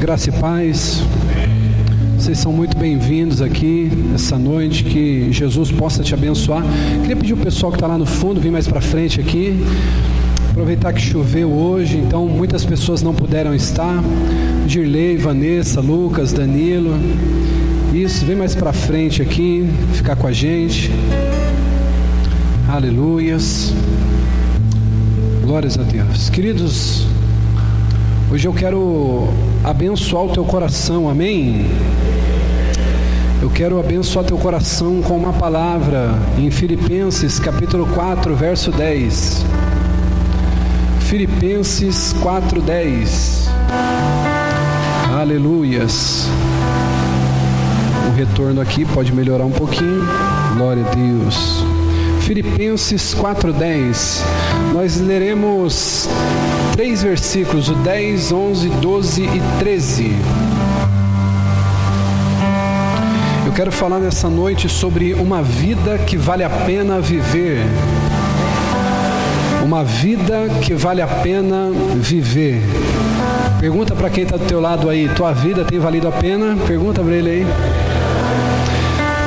Graça e paz. Vocês são muito bem-vindos aqui essa noite. Que Jesus possa te abençoar. Queria pedir o pessoal que está lá no fundo vir mais para frente aqui. Aproveitar que choveu hoje, então muitas pessoas não puderam estar. Dirley, Vanessa, Lucas, Danilo. Isso, vem mais para frente aqui, ficar com a gente. Aleluias. Glórias a Deus. Queridos, Hoje eu quero abençoar o teu coração, amém? Eu quero abençoar teu coração com uma palavra em Filipenses capítulo 4, verso 10. Filipenses 4, 10. Aleluias. O retorno aqui pode melhorar um pouquinho. Glória a Deus. Filipenses 4:10. Nós leremos três versículos, o 10, 11, 12 e 13. Eu quero falar nessa noite sobre uma vida que vale a pena viver. Uma vida que vale a pena viver. Pergunta para quem está do teu lado aí, tua vida tem valido a pena? Pergunta para ele aí.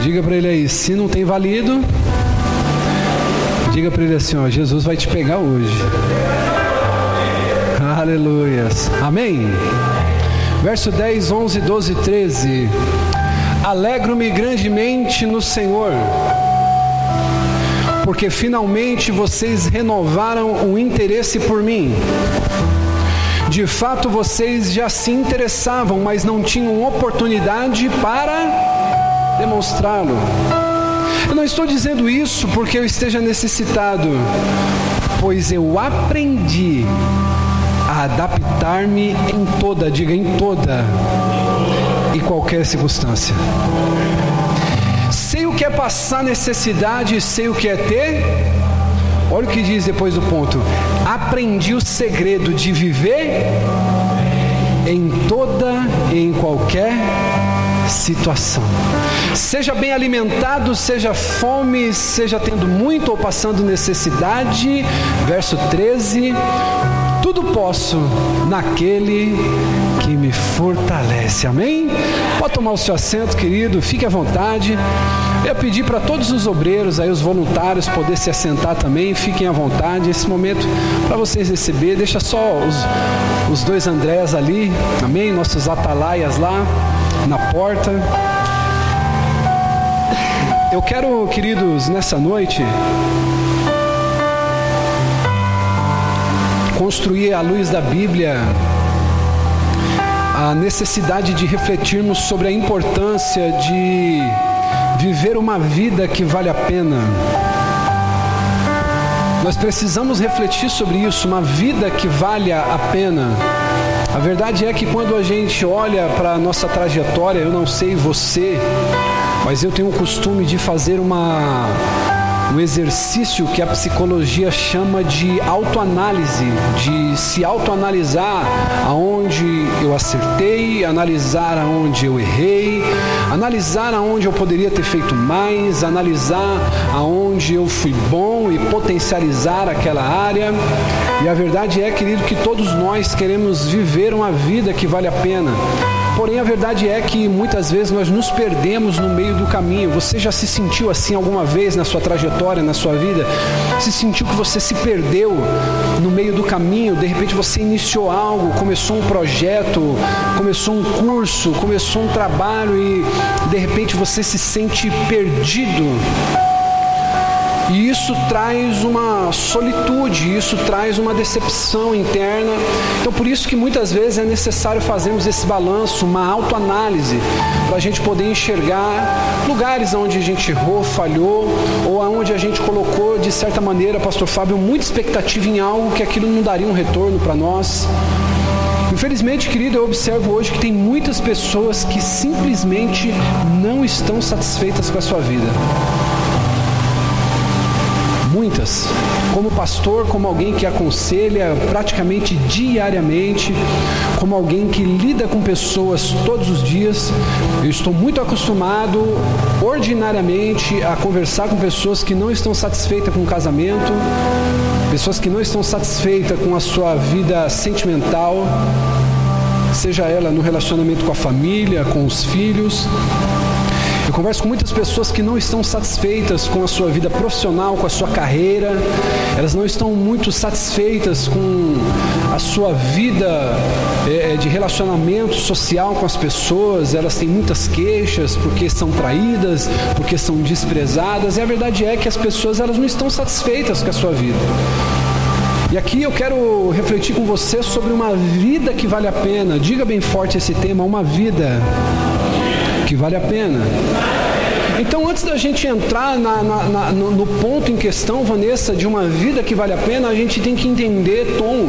Diga para ele aí, se não tem valido, Diga para ele assim: ó, Jesus vai te pegar hoje. Aleluias. Amém? Verso 10, 11, 12 13. Alegro-me grandemente no Senhor, porque finalmente vocês renovaram o interesse por mim. De fato, vocês já se interessavam, mas não tinham oportunidade para demonstrá-lo. Eu não estou dizendo isso porque eu esteja necessitado, pois eu aprendi a adaptar-me em toda, diga em toda e qualquer circunstância. Sei o que é passar necessidade, sei o que é ter. Olha o que diz depois do ponto. Aprendi o segredo de viver em toda e em qualquer situação. Seja bem alimentado, seja fome, seja tendo muito ou passando necessidade. Verso 13: Tudo posso naquele que me fortalece. Amém? Pode tomar o seu assento, querido, fique à vontade. Eu pedi para todos os obreiros, aí os voluntários, poder se assentar também, fiquem à vontade. Esse momento para vocês receber, deixa só os, os dois Andrés ali, amém? Nossos atalaias lá na porta. Eu quero, queridos, nessa noite, construir à luz da Bíblia a necessidade de refletirmos sobre a importância de viver uma vida que vale a pena. Nós precisamos refletir sobre isso, uma vida que valha a pena. A verdade é que quando a gente olha para a nossa trajetória, eu não sei você, mas eu tenho o costume de fazer uma um exercício que a psicologia chama de autoanálise, de se autoanalisar aonde eu acertei, analisar aonde eu errei, analisar aonde eu poderia ter feito mais, analisar aonde eu fui bom e potencializar aquela área. E a verdade é, querido, que todos nós queremos viver uma vida que vale a pena. Porém, a verdade é que muitas vezes nós nos perdemos no meio do caminho. Você já se sentiu assim alguma vez na sua trajetória, na sua vida? Se sentiu que você se perdeu no meio do caminho? De repente você iniciou algo, começou um projeto, começou um curso, começou um trabalho e de repente você se sente perdido e isso traz uma solitude, isso traz uma decepção interna. Então, por isso que muitas vezes é necessário fazermos esse balanço, uma autoanálise, para a gente poder enxergar lugares onde a gente errou, falhou, ou aonde a gente colocou, de certa maneira, Pastor Fábio, muita expectativa em algo que aquilo não daria um retorno para nós. Infelizmente, querido, eu observo hoje que tem muitas pessoas que simplesmente não estão satisfeitas com a sua vida muitas. Como pastor, como alguém que aconselha praticamente diariamente, como alguém que lida com pessoas todos os dias, eu estou muito acostumado ordinariamente a conversar com pessoas que não estão satisfeitas com o casamento, pessoas que não estão satisfeitas com a sua vida sentimental, seja ela no relacionamento com a família, com os filhos. Eu converso com muitas pessoas que não estão satisfeitas com a sua vida profissional, com a sua carreira, elas não estão muito satisfeitas com a sua vida é, de relacionamento social com as pessoas, elas têm muitas queixas porque são traídas, porque são desprezadas, e a verdade é que as pessoas elas não estão satisfeitas com a sua vida. E aqui eu quero refletir com você sobre uma vida que vale a pena. Diga bem forte esse tema, uma vida que vale a pena. Então, antes da gente entrar na, na, na, no, ponto em questão, Vanessa, de uma vida que vale a pena, a gente tem que entender, Tom,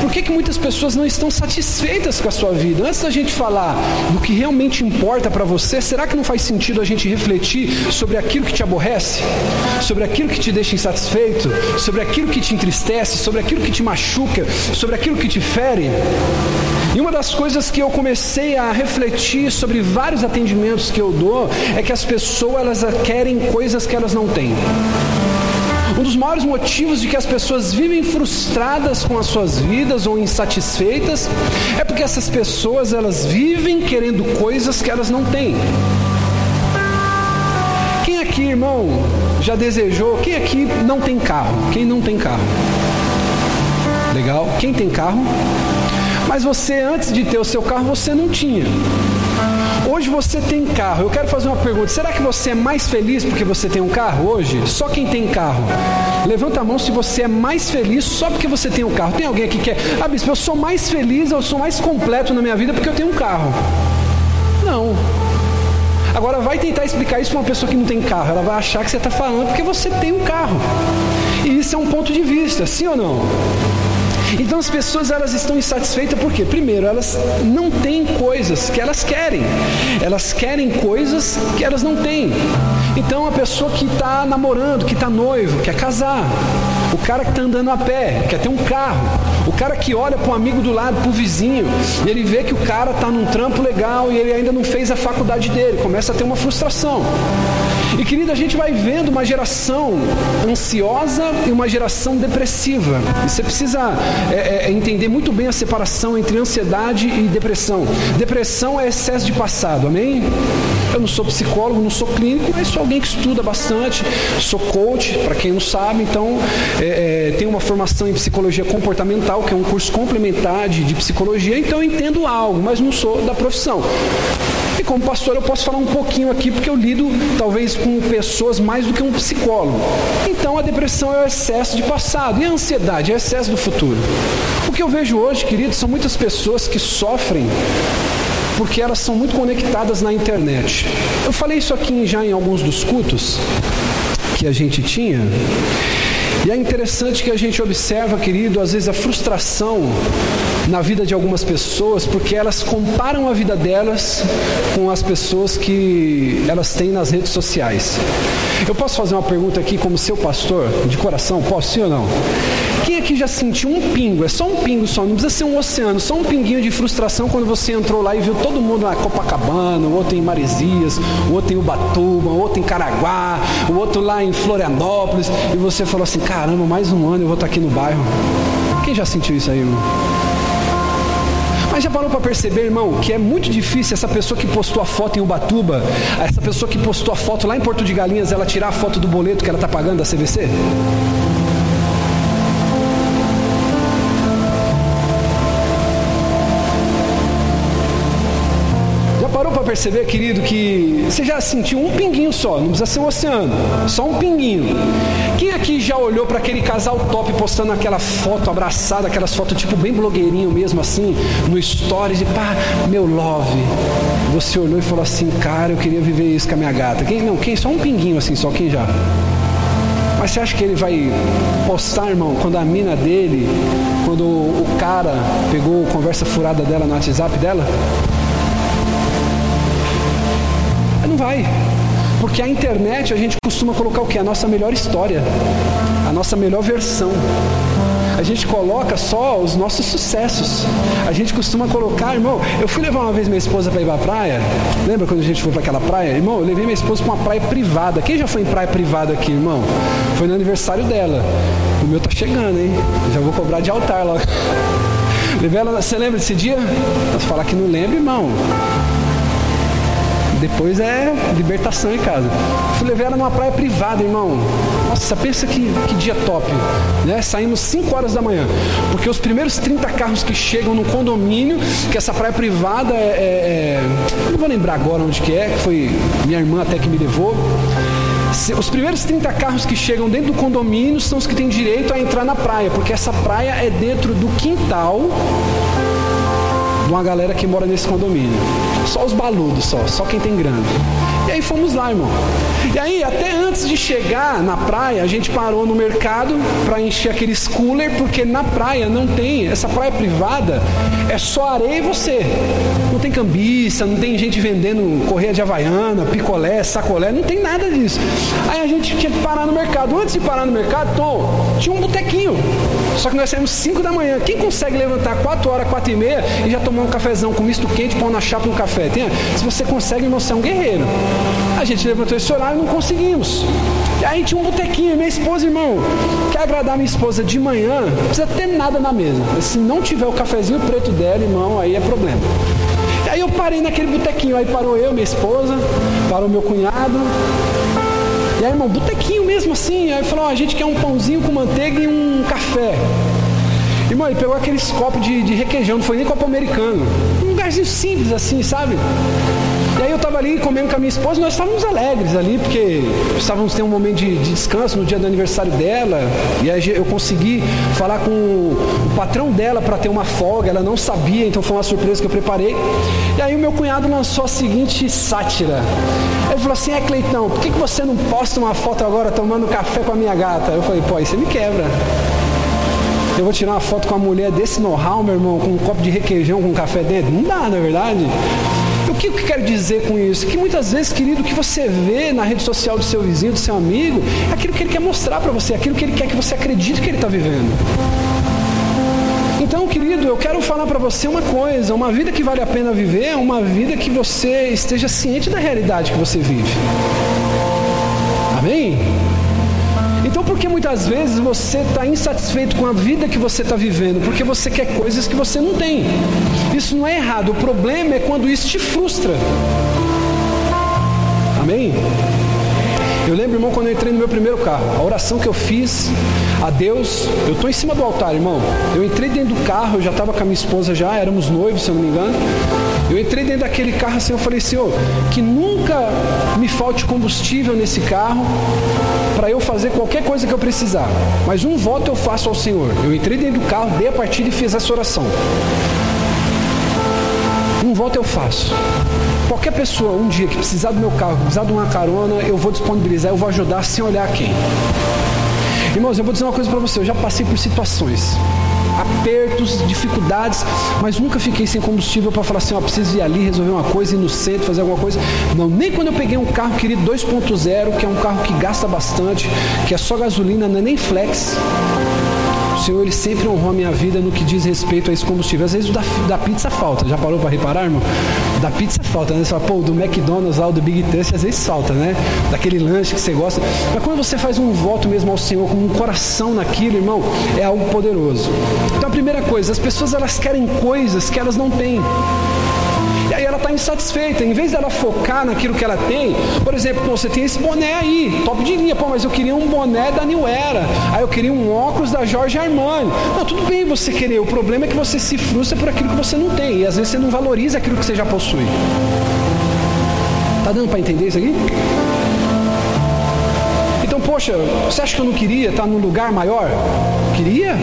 por que, que muitas pessoas não estão satisfeitas com a sua vida? Antes da gente falar do que realmente importa para você, será que não faz sentido a gente refletir sobre aquilo que te aborrece? Sobre aquilo que te deixa insatisfeito? Sobre aquilo que te entristece? Sobre aquilo que te machuca? Sobre aquilo que te fere? E uma das coisas que eu comecei a refletir sobre vários atendimentos que eu dou é que as pessoas elas querem coisas que elas não têm. Um dos maiores motivos de que as pessoas vivem frustradas com as suas vidas ou insatisfeitas é porque essas pessoas elas vivem querendo coisas que elas não têm. Quem aqui, irmão, já desejou? Quem aqui não tem carro? Quem não tem carro? Legal? Quem tem carro? Mas você, antes de ter o seu carro, você não tinha. Hoje você tem carro. Eu quero fazer uma pergunta: será que você é mais feliz porque você tem um carro hoje? Só quem tem carro. Levanta a mão se você é mais feliz só porque você tem um carro. Tem alguém aqui que quer, ah, bispo, eu sou mais feliz, eu sou mais completo na minha vida porque eu tenho um carro. Não. Agora vai tentar explicar isso para uma pessoa que não tem carro. Ela vai achar que você está falando porque você tem um carro. E isso é um ponto de vista, sim ou não? Então as pessoas elas estão insatisfeitas porque, primeiro, elas não têm coisas que elas querem. Elas querem coisas que elas não têm. Então a pessoa que está namorando, que está noivo, quer casar. O cara que está andando a pé, quer ter um carro. O cara que olha para um amigo do lado, para o vizinho, e ele vê que o cara está num trampo legal e ele ainda não fez a faculdade dele, começa a ter uma frustração. E querida, a gente vai vendo uma geração ansiosa e uma geração depressiva. E você precisa é, é, é, entender muito bem a separação entre ansiedade e depressão. Depressão é excesso de passado, amém? Eu não sou psicólogo, não sou clínico, mas sou alguém que estuda bastante, sou coach, para quem não sabe, então é, é, tenho uma formação em psicologia comportamental, que é um curso complementar de, de psicologia, então eu entendo algo, mas não sou da profissão. E como pastor eu posso falar um pouquinho aqui, porque eu lido talvez com pessoas mais do que um psicólogo. Então a depressão é o excesso de passado e a ansiedade é o excesso do futuro. O que eu vejo hoje, queridos, são muitas pessoas que sofrem porque elas são muito conectadas na internet. Eu falei isso aqui já em alguns dos cultos que a gente tinha. E é interessante que a gente observa, querido, às vezes a frustração na vida de algumas pessoas, porque elas comparam a vida delas com as pessoas que elas têm nas redes sociais. Eu posso fazer uma pergunta aqui como seu pastor, de coração? Posso sim ou não? Quem aqui já sentiu um pingo? É só um pingo só, não precisa ser um oceano, só um pinguinho de frustração quando você entrou lá e viu todo mundo na Copacabana, o outro em Maresias, o outro em Ubatuba, o outro em Caraguá, o outro lá em Florianópolis, e você falou assim: caramba, mais um ano eu vou estar aqui no bairro. Quem já sentiu isso aí, irmão? Mas já parou para perceber, irmão, que é muito difícil essa pessoa que postou a foto em Ubatuba, essa pessoa que postou a foto lá em Porto de Galinhas, ela tirar a foto do boleto que ela está pagando da CVC? Perceber, querido, que você já sentiu um pinguinho só, não precisa ser um oceano, só um pinguinho. Quem aqui já olhou para aquele casal top postando aquela foto abraçada, aquelas fotos tipo bem blogueirinho mesmo assim, no stories e pá, meu love. Você olhou e falou assim, cara, eu queria viver isso com a minha gata. Quem não, quem só um pinguinho assim, só quem já. Mas você acha que ele vai postar, irmão, quando a mina dele, quando o cara pegou conversa furada dela no WhatsApp dela? Vai. Porque a internet a gente costuma colocar o que? A nossa melhor história, a nossa melhor versão. A gente coloca só os nossos sucessos. A gente costuma colocar, irmão. Eu fui levar uma vez minha esposa para ir para a praia. Lembra quando a gente foi para aquela praia? Irmão, eu levei minha esposa para uma praia privada. Quem já foi em praia privada aqui, irmão? Foi no aniversário dela. O meu tá chegando, hein? Já vou cobrar de altar lá. Levei ela, você lembra desse dia? Você falar que não lembra, irmão. Depois é libertação em casa. Fui levar ela numa praia privada, irmão. Nossa, pensa que, que dia top. Né? Saímos 5 horas da manhã. Porque os primeiros 30 carros que chegam no condomínio, que essa praia privada é, é, é. Não vou lembrar agora onde que é, que foi minha irmã até que me levou. Os primeiros 30 carros que chegam dentro do condomínio são os que têm direito a entrar na praia, porque essa praia é dentro do quintal de uma galera que mora nesse condomínio. Só os baludos, só, só quem tem grana. E aí fomos lá, irmão. E aí, até antes de chegar na praia, a gente parou no mercado para encher aqueles cooler, porque na praia não tem, essa praia privada é só areia e você. Não tem cambiça, não tem gente vendendo correia de havaiana, picolé, sacolé, não tem nada disso. Aí a gente tinha que parar no mercado. Antes de parar no mercado, Tom, tinha um botequinho. Só que nós saímos 5 da manhã. Quem consegue levantar 4 horas, 4 e meia e já tomar um cafezão com misto quente, pão na chapa um café? Tem? Se você consegue, você é um guerreiro. A gente levantou esse horário e não conseguimos. E aí tinha um botequinho, minha esposa, irmão, quer agradar minha esposa de manhã, não precisa ter nada na mesa. Se não tiver o cafezinho preto dela, irmão, aí é problema. E aí eu parei naquele botequinho, aí parou eu, minha esposa, parou meu cunhado. E aí, irmão, botequinho mesmo assim. Aí falou: a gente quer um pãozinho com manteiga e um café. Irmão, ele pegou aqueles copos de, de requeijão, não foi nem copo americano. Um lugarzinho simples assim, sabe? E aí eu estava ali comendo com a minha esposa nós estávamos alegres ali, porque estávamos tendo um momento de, de descanso no dia do aniversário dela. E aí eu consegui falar com o, patrão dela para ter uma folga, ela não sabia, então foi uma surpresa que eu preparei. E aí o meu cunhado lançou a seguinte sátira. Ele falou assim, é Cleitão, por que, que você não posta uma foto agora tomando café com a minha gata? Eu falei, pô, aí você me quebra. Eu vou tirar uma foto com uma mulher desse know-how, meu irmão, com um copo de requeijão com um café dentro? Não dá, na é verdade? O que eu quero dizer com isso? Que muitas vezes, querido, o que você vê na rede social do seu vizinho, do seu amigo, é aquilo que ele quer mostrar para você, aquilo que ele quer que você acredite que ele está vivendo. Então, querido, eu quero falar para você uma coisa: uma vida que vale a pena viver é uma vida que você esteja ciente da realidade que você vive. Amém? Então, por que muitas vezes você está insatisfeito com a vida que você está vivendo? Porque você quer coisas que você não tem. Isso não é errado. O problema é quando isso te frustra. Amém? Eu lembro, irmão, quando eu entrei no meu primeiro carro, a oração que eu fiz a Deus, eu estou em cima do altar, irmão. Eu entrei dentro do carro, eu já estava com a minha esposa já, éramos noivos, se eu não me engano. Eu entrei dentro daquele carro assim, eu falei, Senhor, que nunca me falte combustível nesse carro para eu fazer qualquer coisa que eu precisar. Mas um voto eu faço ao Senhor. Eu entrei dentro do carro, dei a partida e fiz essa oração. Um voto eu faço. Qualquer pessoa um dia que precisar do meu carro, precisar de uma carona, eu vou disponibilizar, eu vou ajudar sem olhar quem. Irmãos, eu vou dizer uma coisa para você, eu já passei por situações apertos, dificuldades, mas nunca fiquei sem combustível para falar assim, ó, preciso ir ali resolver uma coisa, ir no centro, fazer alguma coisa. Não, nem quando eu peguei um carro querido 2.0, que é um carro que gasta bastante, que é só gasolina, não é nem flex. Senhor ele sempre honrou a minha vida no que diz respeito a esse combustível. Às vezes o da, da pizza falta. Já parou para reparar, irmão? Da pizza falta, né? Você fala, pô, do McDonald's lá, do Big Tasty, às vezes falta, né? Daquele lanche que você gosta. Mas quando você faz um voto mesmo ao Senhor, com um coração naquilo, irmão, é algo poderoso. Então a primeira coisa, as pessoas elas querem coisas que elas não têm está insatisfeita. Em vez dela focar naquilo que ela tem, por exemplo, você tem esse boné aí, top de linha, pô, mas eu queria um boné da New Era, aí eu queria um óculos da Jorge Armani. Não, tudo bem você querer, o problema é que você se frustra por aquilo que você não tem, e às vezes você não valoriza aquilo que você já possui. Tá dando para entender isso aqui? Então, poxa, você acha que eu não queria estar num lugar maior? Queria?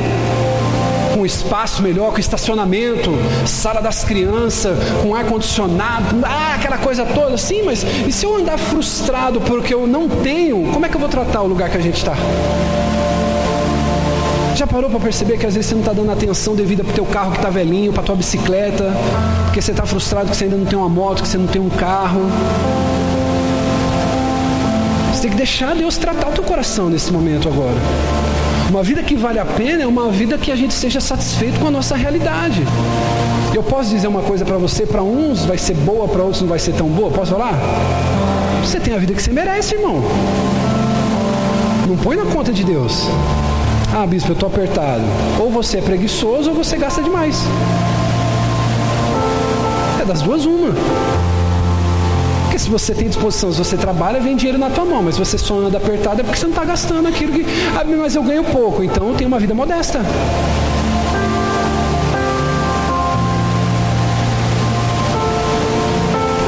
Com espaço melhor, com estacionamento, sala das crianças, com ar-condicionado, ah, aquela coisa toda. Sim, mas e se eu andar frustrado porque eu não tenho, como é que eu vou tratar o lugar que a gente está? Já parou para perceber que às vezes você não está dando atenção devida para o teu carro que está velhinho, para tua bicicleta, porque você está frustrado que você ainda não tem uma moto, que você não tem um carro? Você tem que deixar Deus tratar o teu coração nesse momento agora. Uma vida que vale a pena é uma vida que a gente seja satisfeito com a nossa realidade. Eu posso dizer uma coisa para você, para uns vai ser boa, para outros não vai ser tão boa. Posso falar? Você tem a vida que você merece, irmão. Não põe na conta de Deus. Ah, bispo, eu estou apertado. Ou você é preguiçoso ou você gasta demais. É das duas uma. Porque se você tem disposição, se você trabalha, vem dinheiro na tua mão. Mas você só anda apertado é porque você não está gastando aquilo que. Ah, mas eu ganho pouco, então eu tenho uma vida modesta.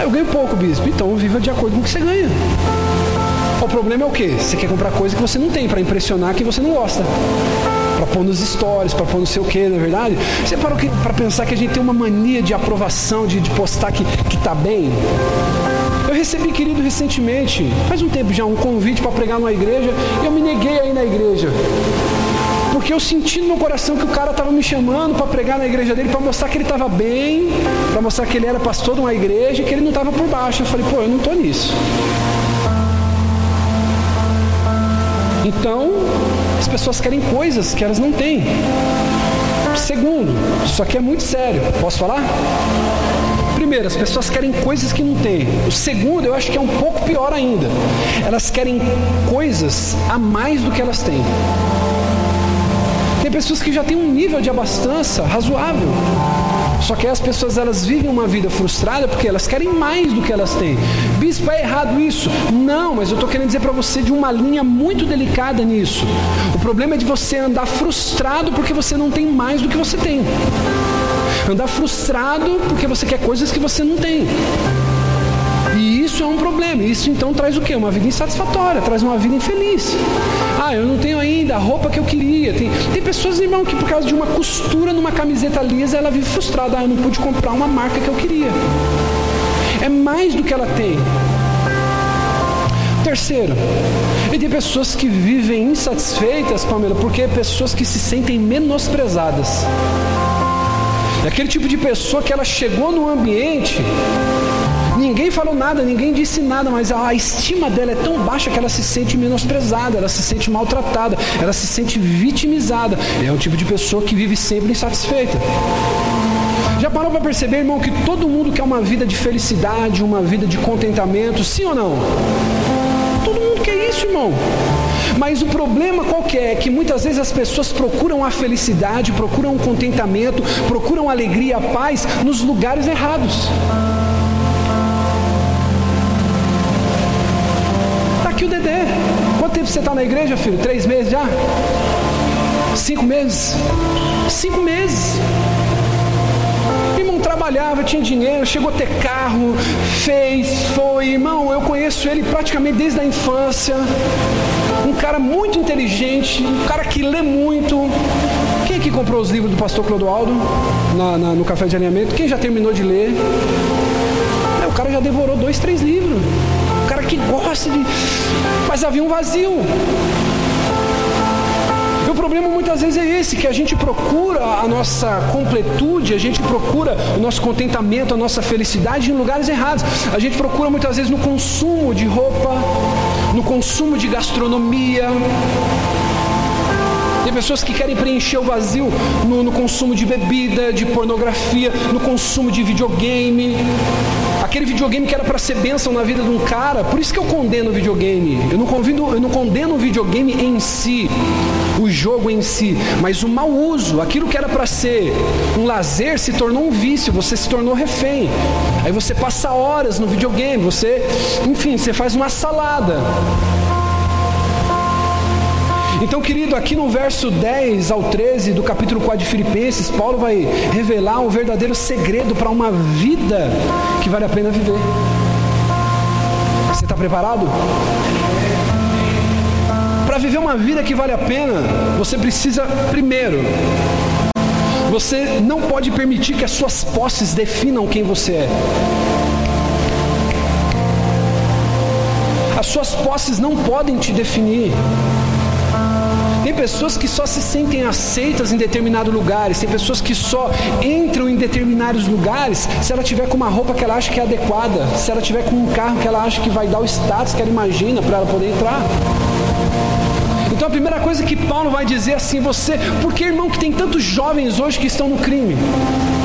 Eu ganho pouco, bispo. Então viva de acordo com o que você ganha. O problema é o quê? Você quer comprar coisa que você não tem para impressionar quem você não gosta para pôr nos stories, para pôr não sei o que, na é verdade? Você parou para pensar que a gente tem uma mania de aprovação, de, de postar que, que tá bem? Eu recebi, querido, recentemente, faz um tempo já, um convite para pregar numa igreja e eu me neguei aí na igreja. Porque eu senti no meu coração que o cara estava me chamando para pregar na igreja dele, para mostrar que ele estava bem, para mostrar que ele era pastor de uma igreja e que ele não estava por baixo. Eu falei, pô, eu não estou nisso. Então, as pessoas querem coisas que elas não têm. Segundo, isso aqui é muito sério. Posso falar? Primeiro, as pessoas querem coisas que não têm. O segundo, eu acho que é um pouco pior ainda. Elas querem coisas a mais do que elas têm. Tem pessoas que já têm um nível de abastança razoável. Só que as pessoas elas vivem uma vida frustrada porque elas querem mais do que elas têm. Bispo, é errado isso? Não, mas eu estou querendo dizer para você de uma linha muito delicada nisso. O problema é de você andar frustrado porque você não tem mais do que você tem. Andar frustrado porque você quer coisas que você não tem. E isso é um problema. Isso então traz o quê? Uma vida insatisfatória, traz uma vida infeliz. Ah, eu não tenho ainda a roupa que eu queria. Tem, tem pessoas, irmão, que por causa de uma costura numa camiseta lisa, ela vive frustrada. Ah, eu não pude comprar uma marca que eu queria. É mais do que ela tem. Terceiro, e tem pessoas que vivem insatisfeitas, Pamela, porque pessoas que se sentem menosprezadas. Aquele tipo de pessoa que ela chegou no ambiente Ninguém falou nada, ninguém disse nada, mas a estima dela é tão baixa que ela se sente menosprezada, ela se sente maltratada, ela se sente vitimizada. É um tipo de pessoa que vive sempre insatisfeita. Já parou para perceber, irmão, que todo mundo quer uma vida de felicidade, uma vida de contentamento, sim ou não? Todo mundo quer isso, irmão. Mas o problema qual que é? é? Que muitas vezes as pessoas procuram a felicidade, procuram o contentamento, procuram a alegria, a paz nos lugares errados. aqui o Dedé. Quanto tempo você está na igreja, filho? Três meses já? Cinco meses? Cinco meses. Trabalhava, tinha dinheiro, chegou a ter carro, fez, foi. Irmão, eu conheço ele praticamente desde a infância. Um cara muito inteligente, um cara que lê muito. Quem que comprou os livros do pastor Clodoaldo na, na, no café de alinhamento? Quem já terminou de ler? É, o cara já devorou dois, três livros cara que gosta de. Mas havia um vazio. O problema muitas vezes é esse, que a gente procura a nossa completude, a gente procura o nosso contentamento, a nossa felicidade em lugares errados. A gente procura muitas vezes no consumo de roupa, no consumo de gastronomia. Tem pessoas que querem preencher o vazio no, no consumo de bebida, de pornografia, no consumo de videogame aquele videogame que era para ser bênção na vida de um cara. Por isso que eu condeno o videogame. Eu não, convido, eu não condeno o videogame em si, o jogo em si, mas o mau uso. Aquilo que era para ser um lazer se tornou um vício, você se tornou refém. Aí você passa horas no videogame, você, enfim, você faz uma salada. Então, querido, aqui no verso 10 ao 13 do capítulo 4 de Filipenses, Paulo vai revelar um verdadeiro segredo para uma vida que vale a pena viver. Você está preparado? Para viver uma vida que vale a pena, você precisa, primeiro, você não pode permitir que as suas posses definam quem você é. As suas posses não podem te definir. Tem pessoas que só se sentem aceitas em determinados lugares, tem pessoas que só entram em determinados lugares se ela tiver com uma roupa que ela acha que é adequada, se ela tiver com um carro que ela acha que vai dar o status que ela imagina para ela poder entrar. Então a primeira coisa que Paulo vai dizer assim, você, porque irmão que tem tantos jovens hoje que estão no crime.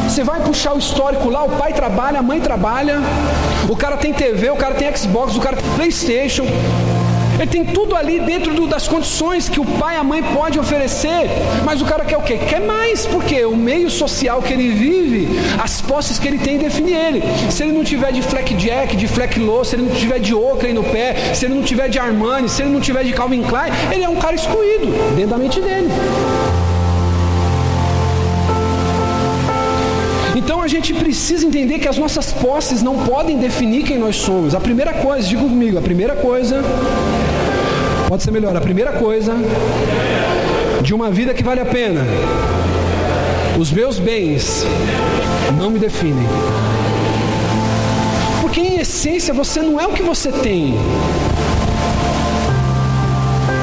Você vai puxar o histórico lá, o pai trabalha, a mãe trabalha, o cara tem TV, o cara tem Xbox, o cara tem Playstation, Ele tem tudo ali dentro do, das condições que o pai e a mãe pode oferecer, mas o cara quer o quê? Quer mais, porque o meio social que ele vive, as posses que ele tem define ele. Se ele não tiver de Fleck Jack, de Fleck Low, se ele não tiver de Oakley no pé, se ele não tiver de Armani, se ele não tiver de Calvin Klein, ele é um cara excluído dentro da mente dele. Então a gente precisa entender que as nossas posses não podem definir quem nós somos. A primeira coisa, diga comigo, a primeira coisa, pode ser melhor, a primeira coisa de uma vida que vale a pena, os meus bens não me definem. Porque em essência você não é o que você tem,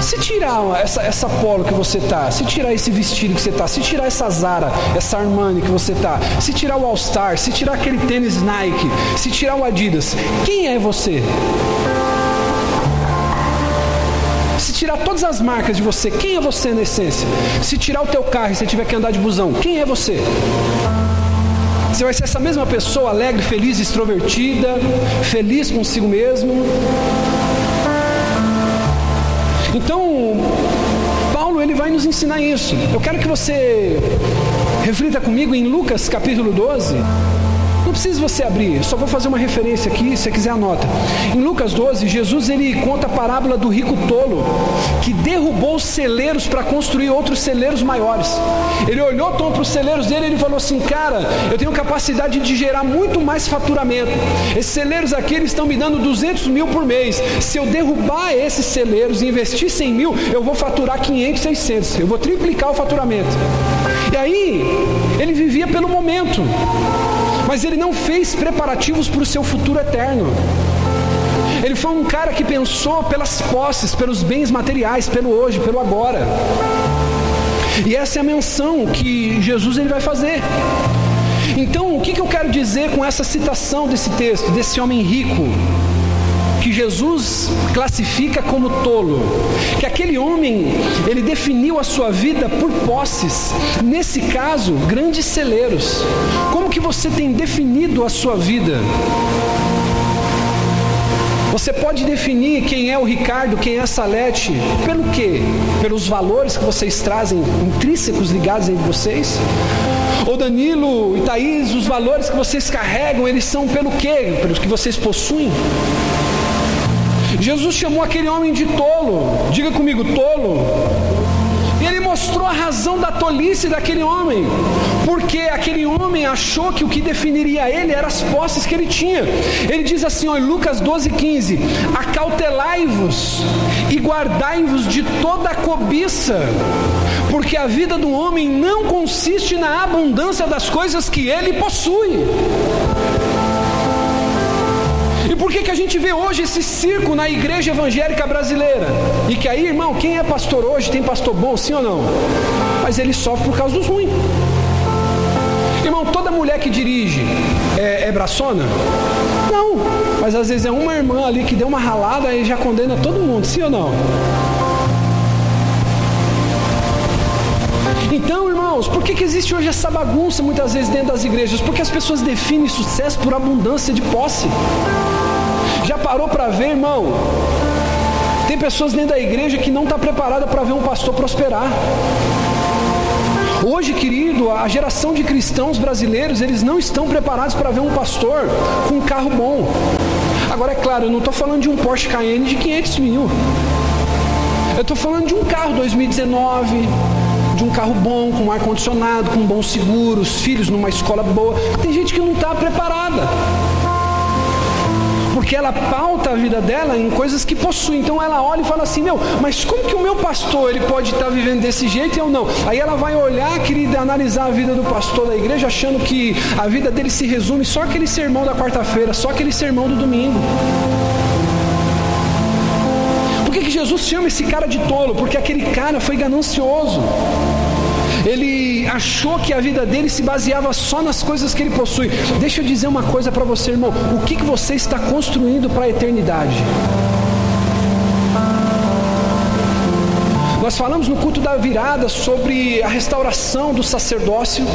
se tirar essa, essa polo que você tá, se tirar esse vestido que você tá, se tirar essa Zara, essa Armani que você tá, se tirar o All Star, se tirar aquele tênis Nike, se tirar o Adidas, quem é você? Se tirar todas as marcas de você, quem é você na essência? Se tirar o teu carro e você tiver que andar de busão, quem é você? Você vai ser essa mesma pessoa alegre, feliz, extrovertida, feliz consigo mesmo, então, Paulo ele vai nos ensinar isso. Eu quero que você reflita comigo em Lucas capítulo 12. Não precisa você abrir, só vou fazer uma referência aqui, se você quiser anota. Em Lucas 12, Jesus ele conta a parábola do rico tolo que derrubou os celeiros para construir outros celeiros maiores. Ele olhou para os celeiros dele e ele falou assim: Cara, eu tenho capacidade de gerar muito mais faturamento. Esses celeiros aqui eles estão me dando 200 mil por mês. Se eu derrubar esses celeiros e investir 100 mil, eu vou faturar 500, 600. Eu vou triplicar o faturamento. E aí, ele vivia pelo momento mas ele não fez preparativos para o seu futuro eterno. Ele foi um cara que pensou pelas posses, pelos bens materiais, pelo hoje, pelo agora. E essa é a menção que Jesus ele vai fazer. Então, o que, que eu quero dizer com essa citação desse texto, desse homem rico? Que Jesus classifica como tolo, que aquele homem, ele definiu a sua vida por posses, nesse caso, grandes celeiros. Como que você tem definido a sua vida? Você pode definir quem é o Ricardo, quem é a Salete, pelo quê? Pelos valores que vocês trazem, intrínsecos ligados entre vocês? Ou Danilo e Thaís, os valores que vocês carregam, eles são pelo quê? Pelos que vocês possuem? Jesus chamou aquele homem de tolo. Diga comigo, tolo. E ele mostrou a razão da tolice daquele homem, porque aquele homem achou que o que definiria ele eram as posses que ele tinha. Ele diz assim, ó, em Lucas 12, 15: Acautelai-vos e guardai-vos de toda cobiça, porque a vida do homem não consiste na abundância das coisas que ele possui. Por que, que a gente vê hoje esse circo na igreja evangélica brasileira? E que aí, irmão, quem é pastor hoje tem pastor bom, sim ou não? Mas ele sofre por causa dos ruins. Irmão, toda mulher que dirige é, é braçona? Não, mas às vezes é uma irmã ali que deu uma ralada e já condena todo mundo, sim ou não? Então, irmãos, por que, que existe hoje essa bagunça muitas vezes dentro das igrejas? Porque as pessoas definem sucesso por abundância de posse. Já parou para ver, irmão? Tem pessoas dentro da igreja que não está preparada para ver um pastor prosperar. Hoje, querido, a geração de cristãos brasileiros, eles não estão preparados para ver um pastor com um carro bom. Agora, é claro, eu não estou falando de um Porsche Cayenne de 500 mil. Eu estou falando de um carro 2019, de um carro bom, com ar-condicionado, com bons seguros, filhos numa escola boa. Tem gente que não está preparada porque ela pauta a vida dela em coisas que possui. Então ela olha e fala assim: Meu, mas como que o meu pastor ele pode estar vivendo desse jeito e eu não? Aí ela vai olhar, querida, analisar a vida do pastor da igreja, achando que a vida dele se resume só aquele sermão da quarta-feira, só aquele sermão do domingo. Por que, que Jesus chama esse cara de tolo? Porque aquele cara foi ganancioso. Ele achou que a vida dele se baseava só nas coisas que ele possui. Deixa eu dizer uma coisa para você, irmão. O que, que você está construindo para a eternidade? Nós falamos no culto da virada sobre a restauração do sacerdócio,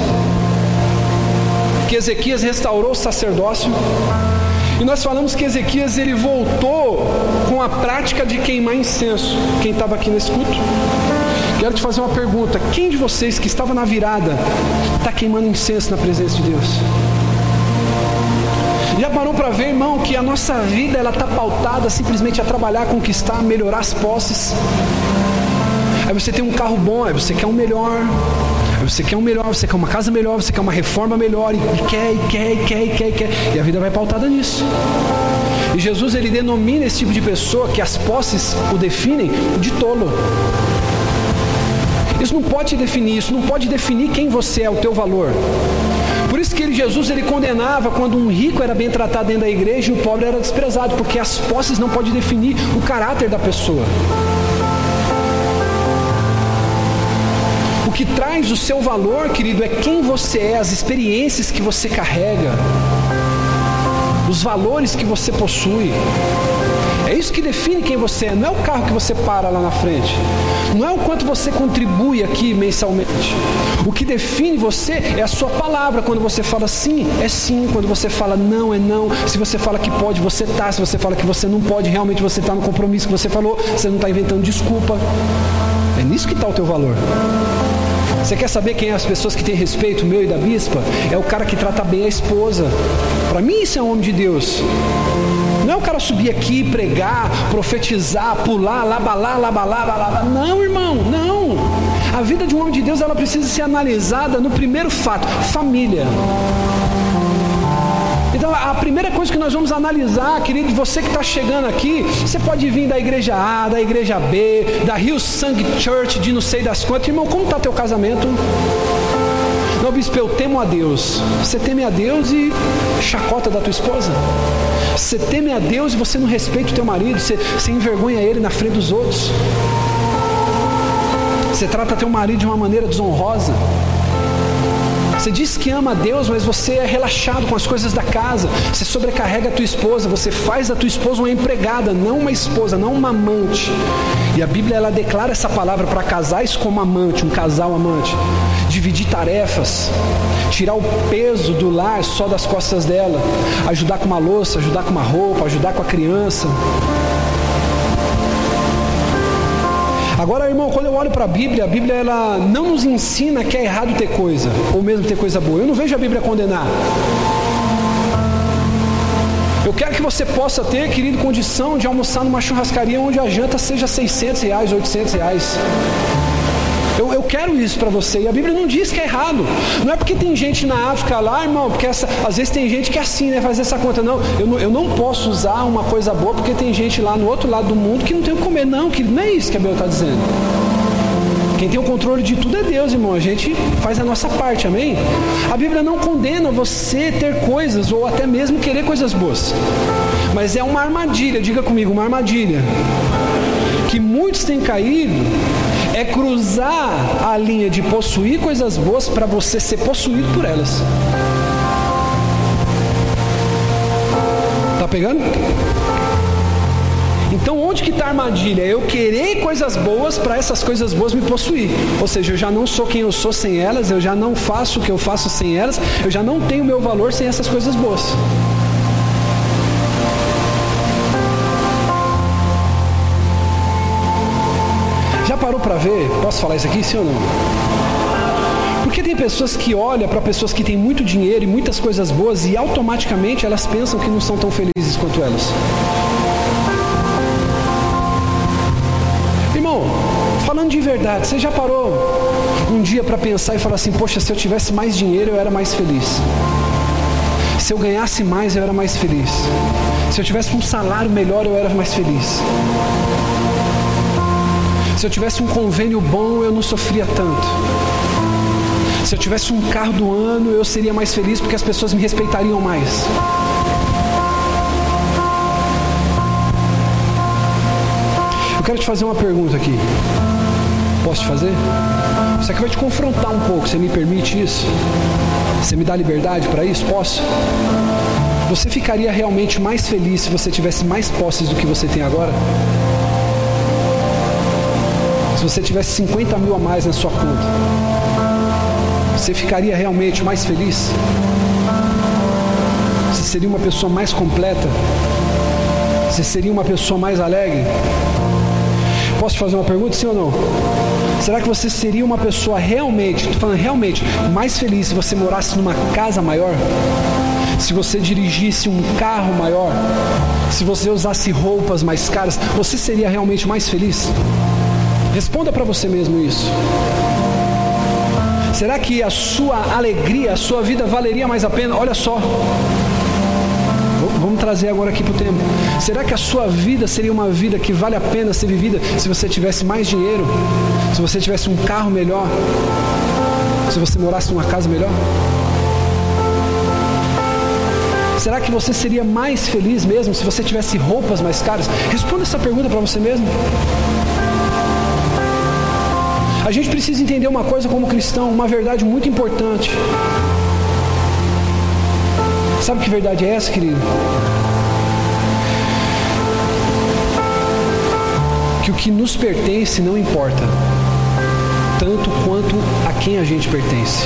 que Ezequias restaurou o sacerdócio. E nós falamos que Ezequias ele voltou com a prática de queimar incenso. Quem estava aqui nesse culto? Quero te fazer uma pergunta: quem de vocês que estava na virada está queimando incenso na presença de Deus? Já parou para ver, irmão, que a nossa vida ela está pautada simplesmente a trabalhar, conquistar, melhorar as posses? Aí você tem um carro bom, aí você quer um melhor, aí você quer um melhor, você quer uma casa melhor, você quer uma reforma melhor, e quer, e quer, e quer, e quer, e quer. E a vida vai pautada nisso. E Jesus ele denomina esse tipo de pessoa que as posses o definem de tolo. Isso não pode te definir, isso não pode definir quem você é, o teu valor. Por isso que ele, Jesus ele condenava quando um rico era bem tratado dentro da igreja e o pobre era desprezado, porque as posses não podem definir o caráter da pessoa. O que traz o seu valor, querido, é quem você é, as experiências que você carrega, os valores que você possui. É isso que define quem você é, não é o carro que você para lá na frente, não é o quanto você contribui aqui mensalmente. O que define você é a sua palavra. Quando você fala sim, é sim. Quando você fala não, é não. Se você fala que pode, você tá. Se você fala que você não pode, realmente você está no compromisso que você falou. Você não está inventando desculpa. É nisso que está o teu valor. Você quer saber quem é as pessoas que têm respeito, meu e da bispa? É o cara que trata bem a esposa. Para mim, isso é um homem de Deus. Não é o cara subir aqui, pregar, profetizar, pular, labalá, labalá, labalá. Não, irmão, não. A vida de um homem de Deus ela precisa ser analisada no primeiro fato: família. Então, a primeira coisa que nós vamos analisar, querido, você que está chegando aqui, você pode vir da igreja A, da igreja B, da Rio Sang Church, de não sei das quantas. Irmão, como está teu casamento? Não, bispo, eu temo a Deus. Você teme a Deus e chacota da tua esposa? Você teme a Deus e você não respeita o teu marido, você, você envergonha ele na frente dos outros. Você trata teu marido de uma maneira desonrosa. Você diz que ama a Deus, mas você é relaxado com as coisas da casa. Você sobrecarrega a tua esposa, você faz da tua esposa uma empregada, não uma esposa, não uma amante. E a Bíblia ela declara essa palavra para casais como amante, um casal amante. Dividir tarefas, tirar o peso do lar só das costas dela, ajudar com uma louça, ajudar com uma roupa, ajudar com a criança. Agora, irmão, quando eu olho para a Bíblia, a Bíblia ela não nos ensina que é errado ter coisa, ou mesmo ter coisa boa. Eu não vejo a Bíblia condenar. Eu quero que você possa ter, querido, condição de almoçar numa churrascaria onde a janta seja 600 reais, 800 reais. Eu, eu quero isso para você. E a Bíblia não diz que é errado. Não é porque tem gente na África lá, irmão, porque essa, às vezes tem gente que é assim, né? Fazer essa conta. Não eu, não, eu não posso usar uma coisa boa porque tem gente lá no outro lado do mundo que não tem o que comer. Não, que não é isso que a Bíblia está dizendo. Quem tem o controle de tudo é Deus, irmão. A gente faz a nossa parte, amém? A Bíblia não condena você ter coisas ou até mesmo querer coisas boas. Mas é uma armadilha, diga comigo, uma armadilha. Que muitos têm caído é cruzar a linha de possuir coisas boas para você ser possuído por elas. Tá pegando? Então onde que está a armadilha? Eu querer coisas boas para essas coisas boas me possuir. Ou seja, eu já não sou quem eu sou sem elas, eu já não faço o que eu faço sem elas, eu já não tenho meu valor sem essas coisas boas. Parou para ver? Posso falar isso aqui, sim ou não? Porque tem pessoas que olham para pessoas que têm muito dinheiro e muitas coisas boas e automaticamente elas pensam que não são tão felizes quanto elas. Irmão, falando de verdade, você já parou um dia para pensar e falar assim: Poxa, se eu tivesse mais dinheiro eu era mais feliz. Se eu ganhasse mais eu era mais feliz. Se eu tivesse um salário melhor eu era mais feliz. Se eu tivesse um convênio bom, eu não sofria tanto. Se eu tivesse um carro do ano, eu seria mais feliz porque as pessoas me respeitariam mais. Eu quero te fazer uma pergunta aqui. Posso te fazer? Isso aqui vai te confrontar um pouco. Você me permite isso? Você me dá liberdade para isso? Posso? Você ficaria realmente mais feliz se você tivesse mais posses do que você tem agora? Se você tivesse 50 mil a mais na sua conta, você ficaria realmente mais feliz? Você seria uma pessoa mais completa? Você seria uma pessoa mais alegre? Posso te fazer uma pergunta, sim ou não? Será que você seria uma pessoa realmente, estou falando realmente, mais feliz se você morasse numa casa maior? Se você dirigisse um carro maior? Se você usasse roupas mais caras? Você seria realmente mais feliz? Responda para você mesmo isso. Será que a sua alegria, a sua vida valeria mais a pena? Olha só. Vamos trazer agora aqui para o tempo. Será que a sua vida seria uma vida que vale a pena ser vivida se você tivesse mais dinheiro? Se você tivesse um carro melhor? Se você morasse numa casa melhor? Será que você seria mais feliz mesmo se você tivesse roupas mais caras? Responda essa pergunta para você mesmo. A gente precisa entender uma coisa como cristão, uma verdade muito importante. Sabe que verdade é essa, querido? Que o que nos pertence não importa, tanto quanto a quem a gente pertence.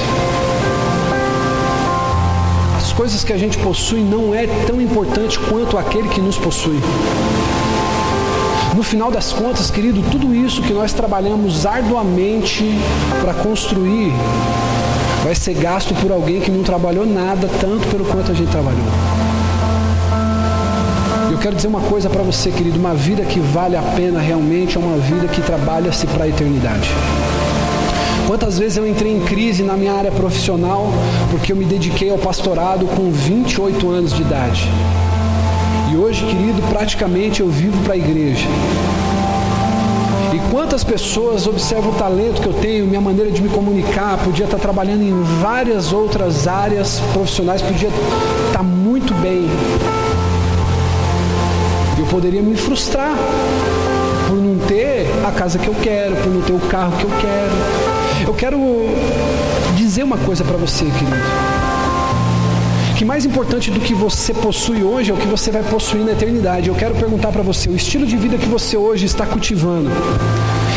As coisas que a gente possui não é tão importante quanto aquele que nos possui. No final das contas, querido, tudo isso que nós trabalhamos arduamente para construir vai ser gasto por alguém que não trabalhou nada tanto pelo quanto a gente trabalhou. Eu quero dizer uma coisa para você, querido: uma vida que vale a pena realmente é uma vida que trabalha-se para a eternidade. Quantas vezes eu entrei em crise na minha área profissional porque eu me dediquei ao pastorado com 28 anos de idade. E hoje, querido, praticamente eu vivo para a igreja. E quantas pessoas observam o talento que eu tenho, minha maneira de me comunicar, podia estar trabalhando em várias outras áreas profissionais, podia estar muito bem. Eu poderia me frustrar por não ter a casa que eu quero, por não ter o carro que eu quero. Eu quero dizer uma coisa para você, querido que mais importante do que você possui hoje é o que você vai possuir na eternidade. Eu quero perguntar para você: o estilo de vida que você hoje está cultivando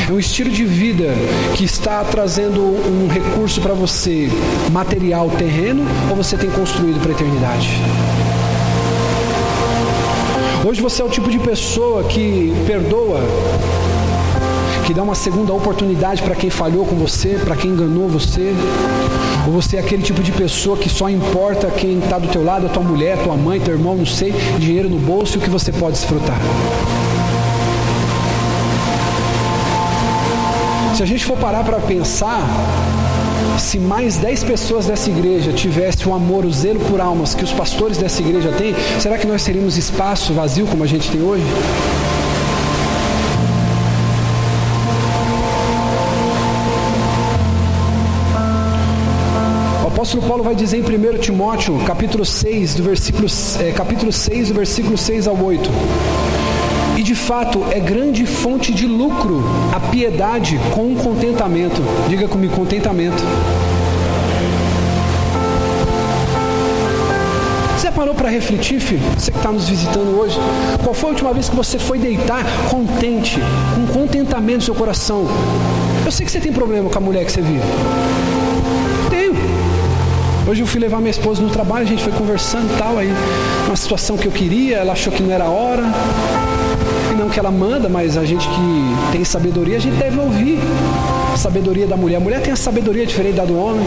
é um estilo de vida que está trazendo um recurso para você, material, terreno, ou você tem construído para a eternidade? Hoje você é o tipo de pessoa que perdoa, que dá uma segunda oportunidade para quem falhou com você, para quem enganou você. Ou você é aquele tipo de pessoa que só importa quem está do teu lado, a tua mulher, tua mãe, teu irmão, não sei, dinheiro no bolso e o que você pode desfrutar. Se a gente for parar para pensar, se mais 10 pessoas dessa igreja tivessem o amor, o zelo por almas que os pastores dessa igreja têm, será que nós teríamos espaço vazio como a gente tem hoje? Apóstolo Paulo vai dizer em 1 Timóteo, capítulo 6, do versículo, é, capítulo 6, do versículo 6 ao 8. E de fato é grande fonte de lucro a piedade com contentamento. Diga comigo, contentamento. Você parou para refletir, filho? Você que está nos visitando hoje. Qual foi a última vez que você foi deitar contente, com contentamento no seu coração? Eu sei que você tem problema com a mulher que você vive. Hoje eu fui levar minha esposa no trabalho, a gente foi conversando e tal, aí uma situação que eu queria, ela achou que não era hora. E não que ela manda, mas a gente que tem sabedoria, a gente deve ouvir a sabedoria da mulher. A mulher tem a sabedoria diferente da do homem.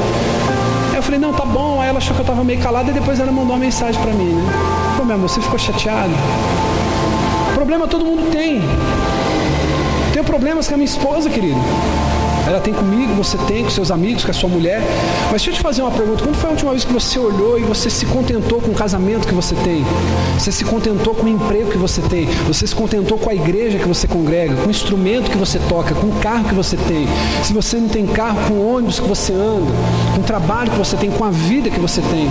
Aí eu falei, não, tá bom. Aí ela achou que eu estava meio calado e depois ela mandou uma mensagem para mim, né? Pô, meu amor, você ficou chateado. Problema todo mundo tem. Tenho problemas com a minha esposa, querido. Ela tem comigo, você tem com seus amigos, com a sua mulher. Mas deixa eu te fazer uma pergunta: quando foi a última vez que você olhou e você se contentou com o casamento que você tem? Você se contentou com o emprego que você tem? Você se contentou com a igreja que você congrega? Com o instrumento que você toca? Com o carro que você tem? Se você não tem carro, com o ônibus que você anda? Com o trabalho que você tem? Com a vida que você tem?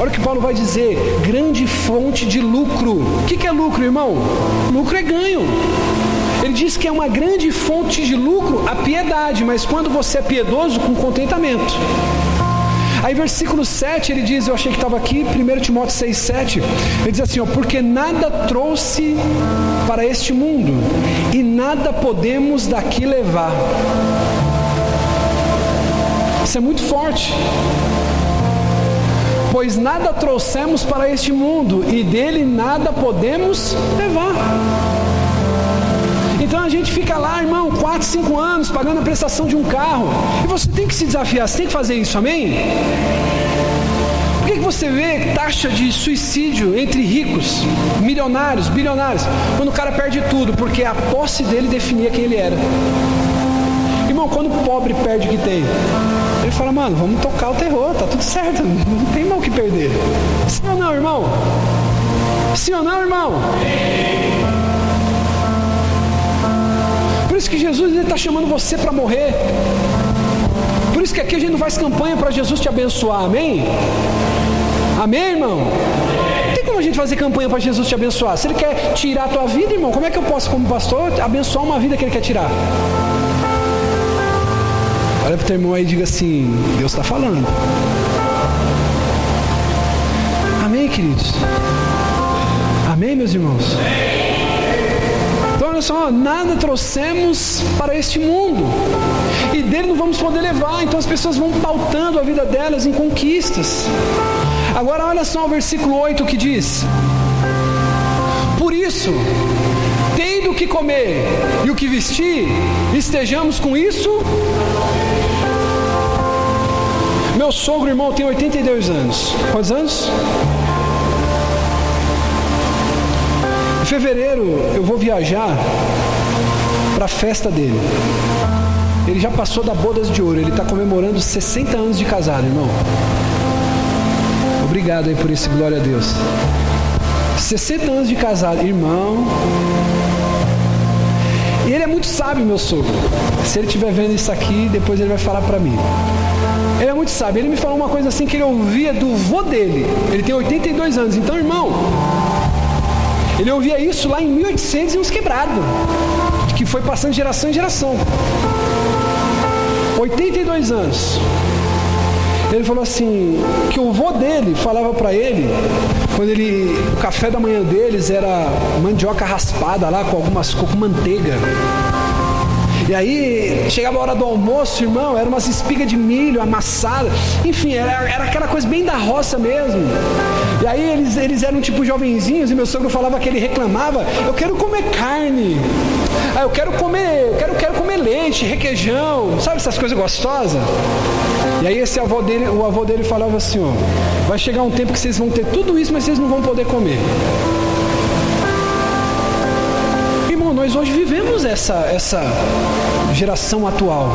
Olha o que Paulo vai dizer: grande fonte de lucro. O que é lucro, irmão? Lucro é ganho. Diz que é uma grande fonte de lucro a piedade, mas quando você é piedoso, com contentamento. Aí versículo 7 ele diz, eu achei que estava aqui, 1 Timóteo 6, 7, ele diz assim, ó, porque nada trouxe para este mundo, e nada podemos daqui levar. Isso é muito forte. pois nada trouxemos para este mundo e dele nada podemos levar. Então a gente fica lá, irmão, 4, 5 anos pagando a prestação de um carro. E você tem que se desafiar, você tem que fazer isso, amém? Por que, que você vê taxa de suicídio entre ricos, milionários, bilionários, quando o cara perde tudo? Porque a posse dele definia quem ele era. Irmão, quando o pobre perde o que tem, ele fala, mano, vamos tocar o terror, tá tudo certo, não tem mal o que perder. Sim ou não, irmão? Sim ou não, irmão? Por isso que Jesus está chamando você para morrer. Por isso que aqui a gente não faz campanha para Jesus te abençoar, amém? Amém, irmão? Tem como a gente fazer campanha para Jesus te abençoar. Se Ele quer tirar a tua vida, irmão, como é que eu posso, como pastor, abençoar uma vida que Ele quer tirar? Olha para o teu irmão aí e diga assim: Deus está falando. Amém, queridos? Amém, meus irmãos? Então, olha só, nada trouxemos para este mundo e dele não vamos poder levar. Então, as pessoas vão pautando a vida delas em conquistas. Agora, olha só o versículo 8 que diz: Por isso, tendo o que comer e o que vestir, estejamos com isso meu sogro, irmão, tem 82 anos. Quantos anos? Fevereiro eu vou viajar para a festa dele. Ele já passou da bodas de ouro, ele está comemorando 60 anos de casado, irmão. Obrigado aí por isso, glória a Deus. 60 anos de casado, irmão. E ele é muito sábio, meu sogro. Se ele estiver vendo isso aqui, depois ele vai falar para mim. Ele é muito sábio. Ele me falou uma coisa assim que ele ouvia do vô dele. Ele tem 82 anos. Então, irmão, ele ouvia isso lá em 1800 e uns quebrados. Que foi passando de geração em geração. 82 anos. Ele falou assim, que o vô dele falava para ele, quando ele, o café da manhã deles era mandioca raspada lá com algumas com manteiga. E aí chegava a hora do almoço, irmão, era umas espigas de milho amassadas. Enfim, era, era aquela coisa bem da roça mesmo. E aí eles, eles eram tipo jovenzinhos e meu sogro falava que ele reclamava, eu quero comer carne. Ah, eu quero comer, eu quero, quero comer leite, requeijão, sabe essas coisas gostosas? E aí esse avô dele, o avô dele falava assim, ó, vai chegar um tempo que vocês vão ter tudo isso, mas vocês não vão poder comer. Nós hoje vivemos essa, essa geração atual.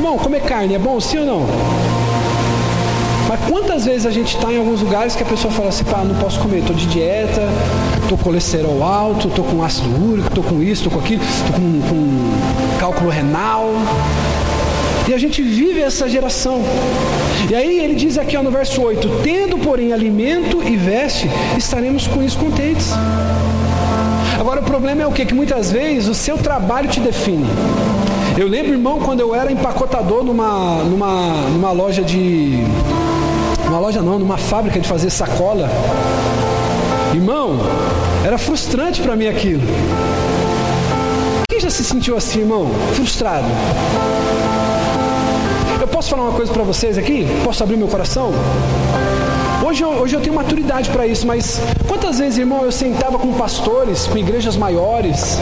Bom, comer carne é bom, sim ou não? Mas quantas vezes a gente está em alguns lugares que a pessoa fala assim, pá, não posso comer, estou de dieta, estou com colesterol alto, estou com ácido úrico, estou com isso, estou com aquilo, estou com, com cálculo renal. E a gente vive essa geração. E aí ele diz aqui ó, no verso 8: Tendo, porém, alimento e veste, estaremos com isso contentes. Agora o problema é o que? Que muitas vezes o seu trabalho te define. Eu lembro, irmão, quando eu era empacotador numa, numa, numa loja de. Numa loja não, numa fábrica de fazer sacola. Irmão, era frustrante para mim aquilo. Quem já se sentiu assim, irmão? Frustrado. Eu posso falar uma coisa para vocês aqui? Posso abrir meu coração? Hoje eu, hoje eu tenho maturidade para isso, mas quantas vezes, irmão, eu sentava com pastores, com igrejas maiores,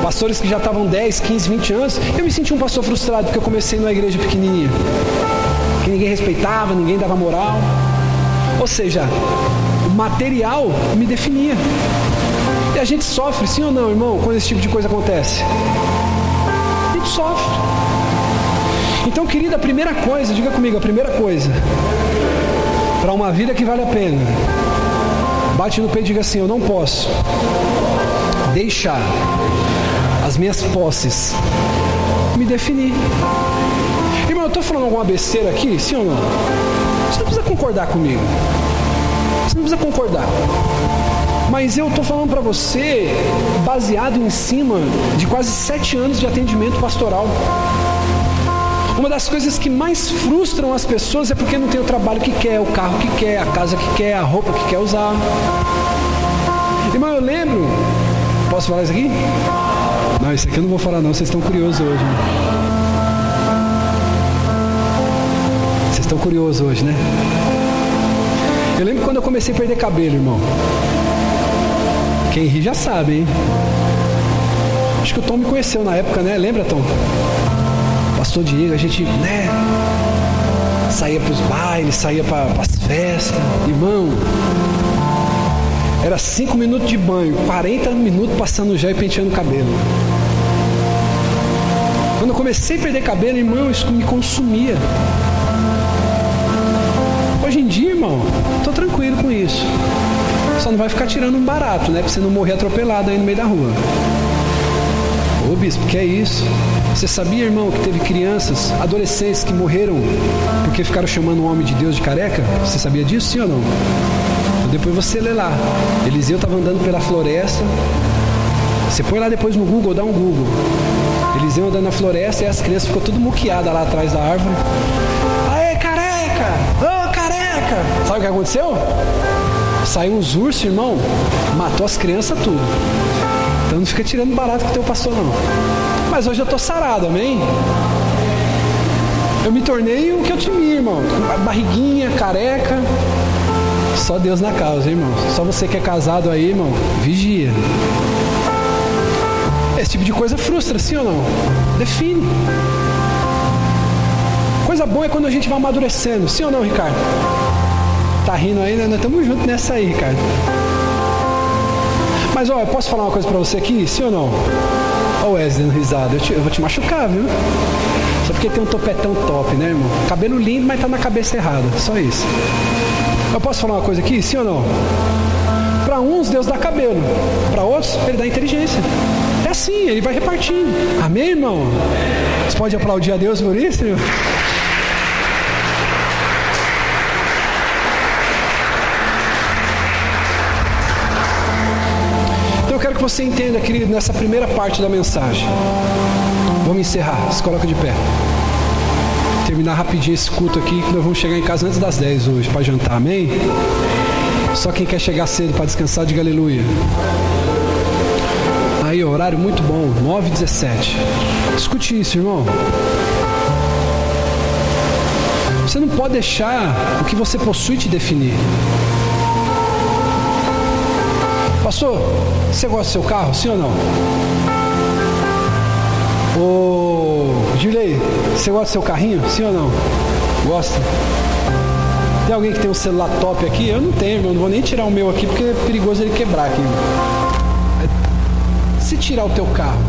pastores que já estavam 10, 15, 20 anos, eu me senti um pastor frustrado porque eu comecei numa igreja pequenininha, que ninguém respeitava, ninguém dava moral. Ou seja, o material me definia. E a gente sofre, sim ou não, irmão, quando esse tipo de coisa acontece? A gente sofre. Então, querida, a primeira coisa, diga comigo, a primeira coisa para uma vida que vale a pena. Bate no peito e diga assim: Eu não posso deixar as minhas posses me definir. Irmão, eu estou falando alguma besteira aqui? Sim ou não? Você não precisa concordar comigo. Você não precisa concordar. Mas eu estou falando para você baseado em cima de quase sete anos de atendimento pastoral. Uma das coisas que mais frustram as pessoas é porque não tem o trabalho que quer, o carro que quer, a casa que quer, a roupa que quer usar. Irmão, eu lembro. Posso falar isso aqui? Não, isso aqui eu não vou falar não, vocês estão curiosos hoje. Né? Vocês estão curiosos hoje, né? Eu lembro quando eu comecei a perder cabelo, irmão. Quem ri já sabe, hein? Acho que o Tom me conheceu na época, né? Lembra, Tom? Pastor Diego, a gente, né? Saía para os bailes, saía para as festas. Irmão, era cinco minutos de banho, 40 minutos passando gel e penteando o cabelo. Quando eu comecei a perder cabelo, irmão, isso me consumia. Hoje em dia, irmão, tô tranquilo com isso. Só não vai ficar tirando um barato, né? Pra você não morrer atropelado aí no meio da rua. Ô bispo, que é isso? Você sabia, irmão, que teve crianças, adolescentes que morreram porque ficaram chamando o homem de Deus de careca? Você sabia disso, sim ou não? Então, depois você lê lá. Eliseu estava andando pela floresta. Você põe lá depois no Google, dá um Google. Eliseu andando na floresta e as crianças ficou tudo muqueada lá atrás da árvore. Aê, careca! Ô, oh, careca! Sabe o que aconteceu? Saiu uns ursos, irmão, matou as crianças tudo. Então não fica tirando barato que teu pastor não. Mas hoje eu tô sarado, amém? Eu me tornei o que eu tinha, irmão. Barriguinha, careca. Só Deus na causa, irmão. Só você que é casado aí, irmão, vigia. Esse tipo de coisa frustra, sim ou não? Define. Coisa boa é quando a gente vai amadurecendo, sim ou não, Ricardo? Tá rindo aí, né? Nós estamos juntos nessa aí, Ricardo. Mas, ó, eu posso falar uma coisa pra você aqui, sim ou não? Ó o Wesley risada. Eu, te, eu vou te machucar, viu? Só porque tem um topetão top, né, irmão? Cabelo lindo, mas tá na cabeça errada. Só isso. Eu posso falar uma coisa aqui, sim ou não? Para uns, Deus dá cabelo. Para outros, Ele dá inteligência. É assim, Ele vai repartindo. Amém, irmão? Você pode aplaudir a Deus por isso, irmão? Você entenda, querido, nessa primeira parte da mensagem. Vamos encerrar. Se coloca de pé. Terminar rapidinho esse culto aqui, que nós vamos chegar em casa antes das 10 hoje para jantar. Amém? Só quem quer chegar cedo para descansar, diga aleluia. Aí, horário muito bom, 9 17 Escute isso, irmão. Você não pode deixar o que você possui te definir. Pastor, você gosta do seu carro, sim ou não? Ô, Gilei, você gosta do seu carrinho, sim ou não? Gosta? Tem alguém que tem um celular top aqui? Eu não tenho, eu não vou nem tirar o meu aqui porque é perigoso ele quebrar aqui. Se tirar o teu carro,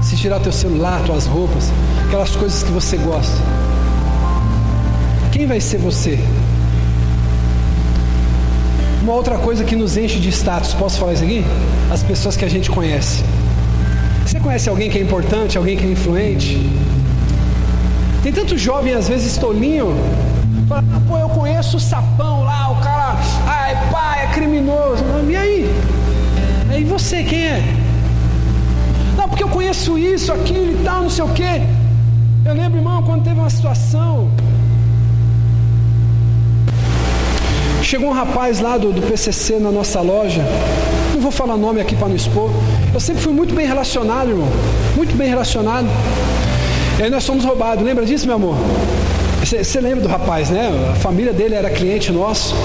se tirar teu celular, tuas roupas, aquelas coisas que você gosta, quem vai ser você? Uma outra coisa que nos enche de status, posso falar isso aqui? As pessoas que a gente conhece. Você conhece alguém que é importante, alguém que é influente? Tem tanto jovem, às vezes, tolinho, fala, ah, pô, eu conheço o sapão lá, o cara, ai, pai, é criminoso. E aí? E você, quem é? Não, porque eu conheço isso, aquilo e tal, não sei o quê. Eu lembro, irmão, quando teve uma situação Chegou um rapaz lá do, do PCC na nossa loja. Não vou falar nome aqui para não expor. Eu sempre fui muito bem relacionado, irmão. Muito bem relacionado. E aí nós fomos roubados. Lembra disso, meu amor? Você lembra do rapaz, né? A família dele era cliente nosso.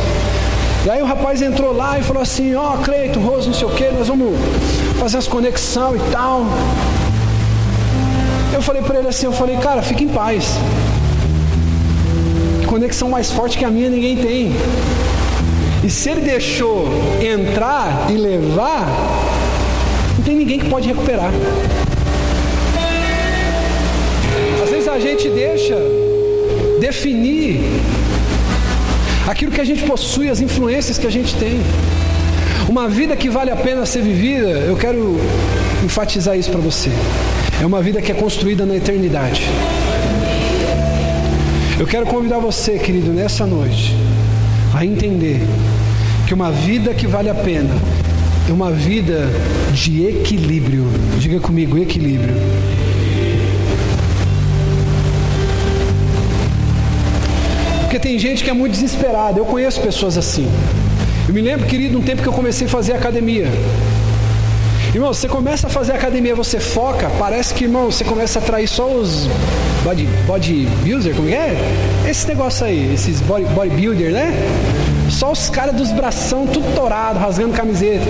E aí o rapaz entrou lá e falou assim, ó, oh, Cleito, Rose, não sei o que, nós vamos fazer as conexão e tal. Eu falei para ele assim, eu falei, cara, fique em paz. Conexão mais forte que a minha ninguém tem. E se ele deixou entrar e levar, não tem ninguém que pode recuperar. Às vezes a gente deixa definir aquilo que a gente possui, as influências que a gente tem. Uma vida que vale a pena ser vivida, eu quero enfatizar isso para você. É uma vida que é construída na eternidade. Eu quero convidar você, querido, nessa noite, a entender que uma vida que vale a pena é uma vida de equilíbrio. Diga comigo, equilíbrio. Porque tem gente que é muito desesperada. Eu conheço pessoas assim. Eu me lembro, querido, um tempo que eu comecei a fazer academia. Irmão, você começa a fazer academia, você foca, parece que, irmão, você começa a atrair só os body, bodybuilder, como é? Esse negócio aí, esses body, bodybuilder, né? Só os caras dos bração, tudo torado, rasgando camiseta.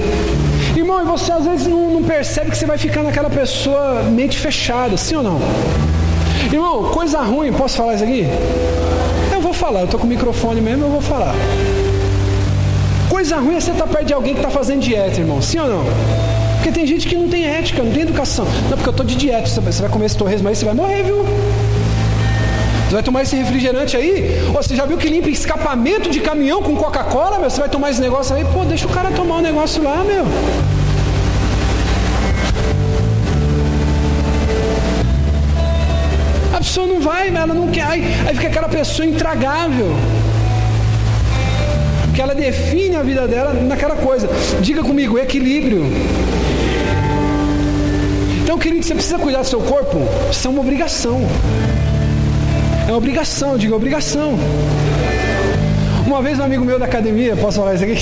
Irmão, e você às vezes não, não percebe que você vai ficar naquela pessoa mente fechada, sim ou não? Irmão, coisa ruim, posso falar isso aqui? Eu vou falar, eu tô com o microfone mesmo, eu vou falar. Coisa ruim é você estar tá perto de alguém que está fazendo dieta, irmão, sim ou não? Porque tem gente que não tem ética, não tem educação. Não, porque eu estou de dieta, você vai comer esse torresmo aí, você vai morrer, viu? Você vai tomar esse refrigerante aí? Ou você já viu que limpa escapamento de caminhão com Coca-Cola, meu? Você vai tomar esse negócio aí? Pô, deixa o cara tomar o um negócio lá, meu. A pessoa não vai, ela não quer. Aí, aí fica aquela pessoa intragável que ela define a vida dela naquela coisa. Diga comigo, equilíbrio. Então, querido, você precisa cuidar do seu corpo. Isso é uma obrigação. É uma obrigação, diga obrigação. Uma vez um amigo meu da academia, posso falar isso aqui?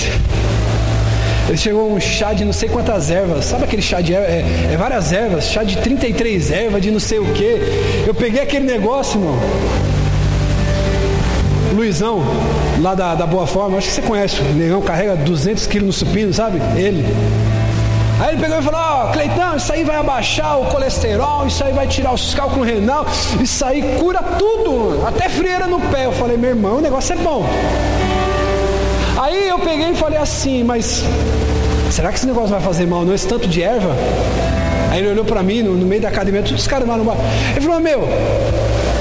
Ele chegou um chá de não sei quantas ervas. Sabe aquele chá de ervas? É, é, várias ervas, chá de 33 ervas, de não sei o que. Eu peguei aquele negócio, irmão. Luizão, lá da, da Boa Forma, acho que você conhece, o negão carrega 200 quilos no supino, sabe? Ele. Aí ele pegou e falou: Ó, oh, Cleitão, isso aí vai abaixar o colesterol, isso aí vai tirar os cálculos renal, isso aí cura tudo, até frieira no pé. Eu falei: Meu irmão, o negócio é bom. Aí eu peguei e falei assim: Mas será que esse negócio vai fazer mal? Não, esse tanto de erva? Aí ele olhou para mim no, no, meio da academia, todos os caras lá no bar. Ele falou: Meu,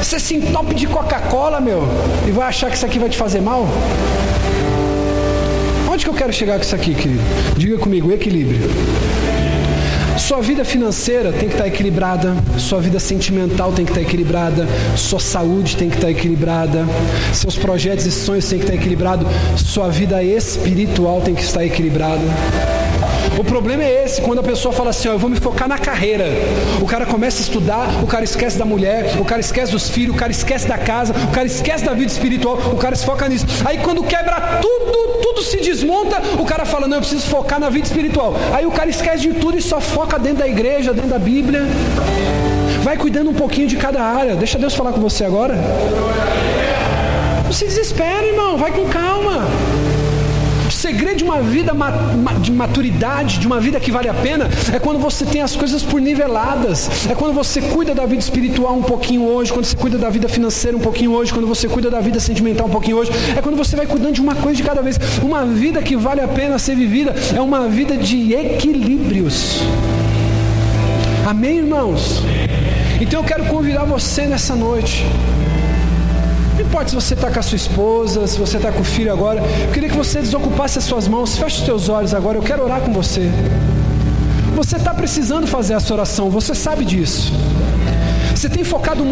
você se entope de Coca-Cola, meu, e vai achar que isso aqui vai te fazer mal? Onde que eu quero chegar com isso aqui, querido? Diga comigo, equilíbrio. Sua vida financeira tem que estar equilibrada, sua vida sentimental tem que estar equilibrada, sua saúde tem que estar equilibrada, seus projetos e sonhos têm que estar equilibrados, sua vida espiritual tem que estar equilibrada. O problema é esse, quando a pessoa fala assim, ó, eu vou me focar na carreira. O cara começa a estudar, o cara esquece da mulher, o cara esquece dos filhos, o cara esquece da casa, o cara esquece da vida espiritual, o cara se foca nisso. Aí quando quebra tudo, tudo se desmonta, o cara fala, não, eu preciso focar na vida espiritual. Aí o cara esquece de tudo e só foca dentro da igreja, dentro da Bíblia. Vai cuidando um pouquinho de cada área. Deixa Deus falar com você agora. Não se desespera, irmão. Vai com calma de uma vida de maturidade, de uma vida que vale a pena, é quando você tem as coisas por niveladas. É quando você cuida da vida espiritual um pouquinho hoje, quando você cuida da vida financeira um pouquinho hoje, quando você cuida da vida sentimental um pouquinho hoje. É quando você vai cuidando de uma coisa de cada vez. Uma vida que vale a pena ser vivida é uma vida de equilíbrios. Amém, irmãos? Então eu quero convidar você nessa noite importa se você está com a sua esposa, se você está com o filho agora. Eu queria que você desocupasse as suas mãos. Feche os seus olhos agora. Eu quero orar com você. Você está precisando fazer essa oração. Você sabe disso. Você tem focado